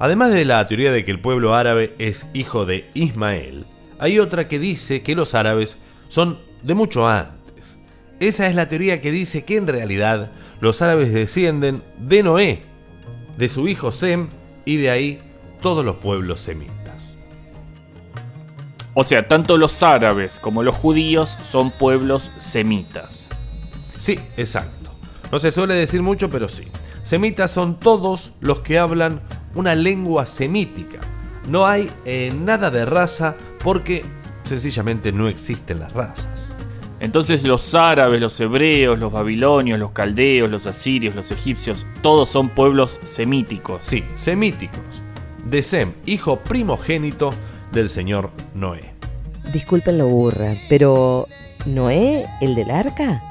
Además de la teoría de que el pueblo árabe es hijo de Ismael, hay otra que dice que los árabes son de mucho antes. Esa es la teoría que dice que en realidad los árabes descienden de Noé, de su hijo Sem y de ahí todos los pueblos semitas. O sea, tanto los árabes como los judíos son pueblos semitas. Sí, exacto. No se suele decir mucho, pero sí. Semitas son todos los que hablan una lengua semítica. No hay eh, nada de raza porque sencillamente no existen las razas. Entonces los árabes, los hebreos, los babilonios, los caldeos, los asirios, los egipcios, todos son pueblos semíticos. Sí, semíticos. De Sem, hijo primogénito del señor Noé. Disculpen lo burra, pero ¿Noé, el del arca?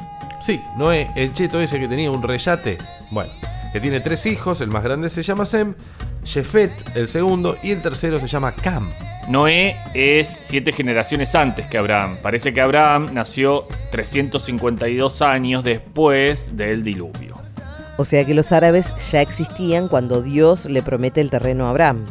Sí, Noé, el cheto ese que tenía un reyate. Bueno, que tiene tres hijos, el más grande se llama Sem, Jefet el segundo y el tercero se llama Cam. Noé es siete generaciones antes que Abraham. Parece que Abraham nació 352 años después del diluvio. O sea que los árabes ya existían cuando Dios le promete el terreno a Abraham.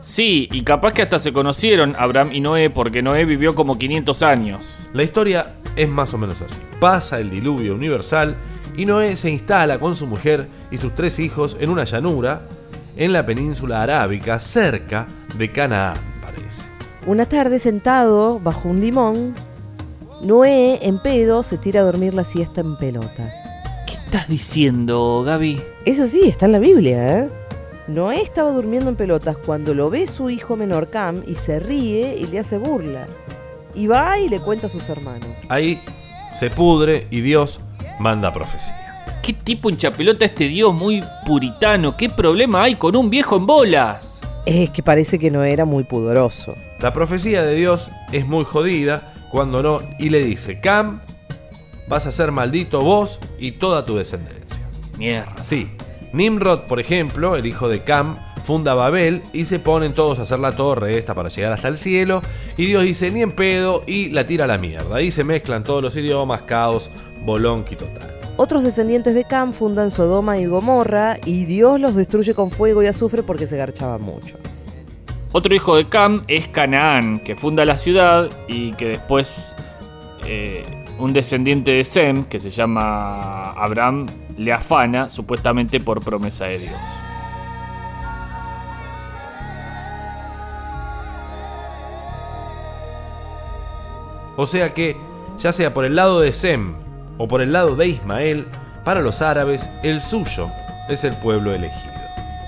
Sí, y capaz que hasta se conocieron Abraham y Noé porque Noé vivió como 500 años. La historia es más o menos así. Pasa el diluvio universal y Noé se instala con su mujer y sus tres hijos en una llanura en la península arábica cerca de Canaán, parece. Una tarde sentado bajo un limón, Noé en pedo se tira a dormir la siesta en pelotas. ¿Qué estás diciendo, Gaby? Eso sí, está en la Biblia, ¿eh? Noé estaba durmiendo en pelotas cuando lo ve su hijo menor Cam y se ríe y le hace burla. Y va y le cuenta a sus hermanos. Ahí se pudre y Dios manda profecía. ¿Qué tipo hinchapelota este Dios muy puritano? ¿Qué problema hay con un viejo en bolas? Es que parece que no era muy pudoroso. La profecía de Dios es muy jodida cuando no y le dice, Cam, vas a ser maldito vos y toda tu descendencia. Mierda. Sí, Nimrod, por ejemplo, el hijo de Cam, funda Babel y se ponen todos a hacer la torre esta para llegar hasta el cielo. Y Dios dice ni en pedo y la tira a la mierda. Ahí se mezclan todos los idiomas, caos, bolonqui total. Otros descendientes de Cam fundan Sodoma y Gomorra y Dios los destruye con fuego y azufre porque se garchaban mucho. Otro hijo de Cam es Canaán, que funda la ciudad y que después eh, un descendiente de Sem, que se llama Abraham, le afana supuestamente por promesa de Dios. O sea que, ya sea por el lado de Sem o por el lado de Ismael, para los árabes el suyo es el pueblo elegido.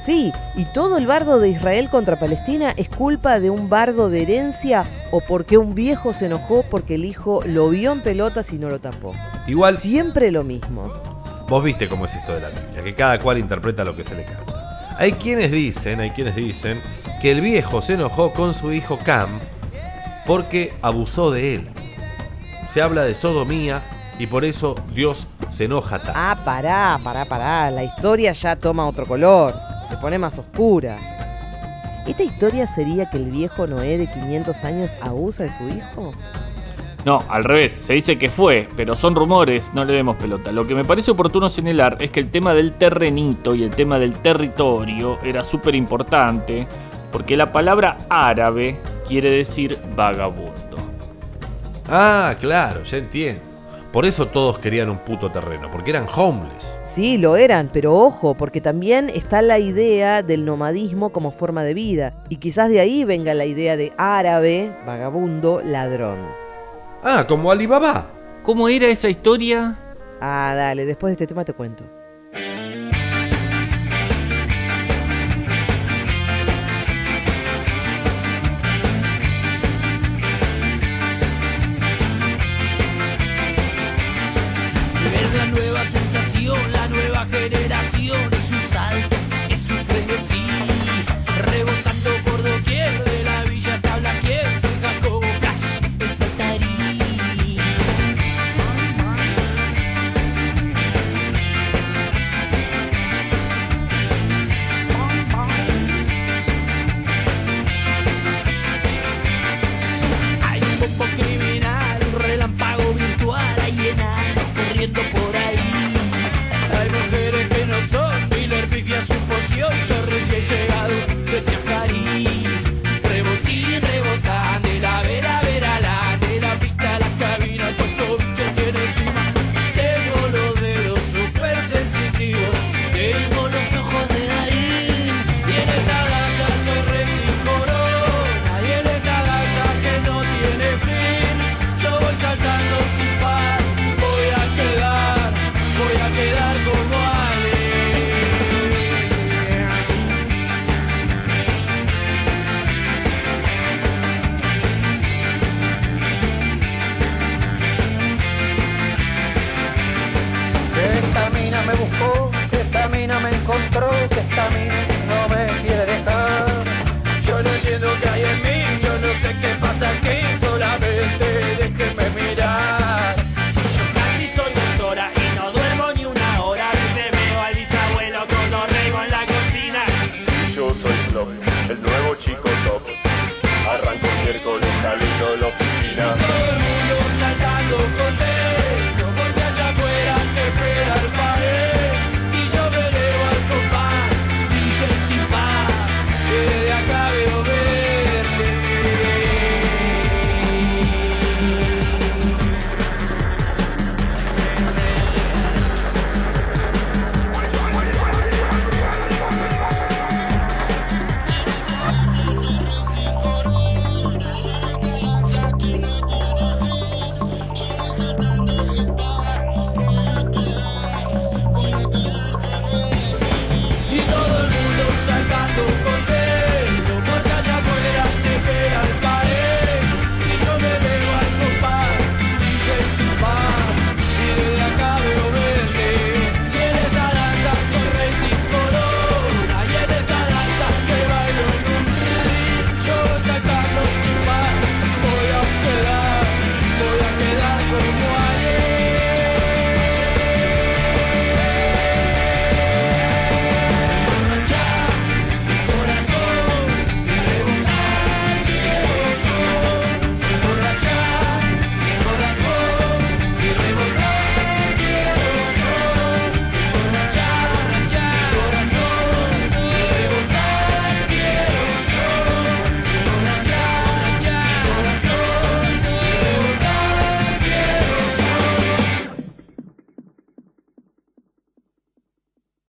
Sí, y todo el bardo de Israel contra Palestina es culpa de un bardo de herencia o porque un viejo se enojó porque el hijo lo vio en pelotas y no lo tapó. Igual, Siempre lo mismo. vos viste cómo es esto de la Biblia, que cada cual interpreta lo que se le canta. Hay quienes dicen, hay quienes dicen que el viejo se enojó con su hijo Cam porque abusó de él. Se habla de sodomía y por eso Dios se enoja tanto. Ah, pará, pará, pará. La historia ya toma otro color. Se pone más oscura. ¿Esta historia sería que el viejo Noé de 500 años abusa de su hijo? No, al revés, se dice que fue, pero son rumores, no le demos pelota. Lo que me parece oportuno señalar es que el tema del terrenito y el tema del territorio era súper importante, porque la palabra árabe quiere decir vagabundo. Ah, claro, ya entiendo. Por eso todos querían un puto terreno, porque eran homeless. Sí, lo eran, pero ojo, porque también está la idea del nomadismo como forma de vida. Y quizás de ahí venga la idea de árabe, vagabundo, ladrón. Ah, como Alibaba. ¿Cómo era esa historia? Ah, dale, después de este tema te cuento. Corriendo por a mí no me quiere dejar. Yo no entiendo qué hay en mí, yo no sé qué pasa aquí, solamente déjeme mirar. Yo casi soy doctora y no duermo ni una hora, y te veo al bisabuelo con los en la cocina. Yo soy flojo.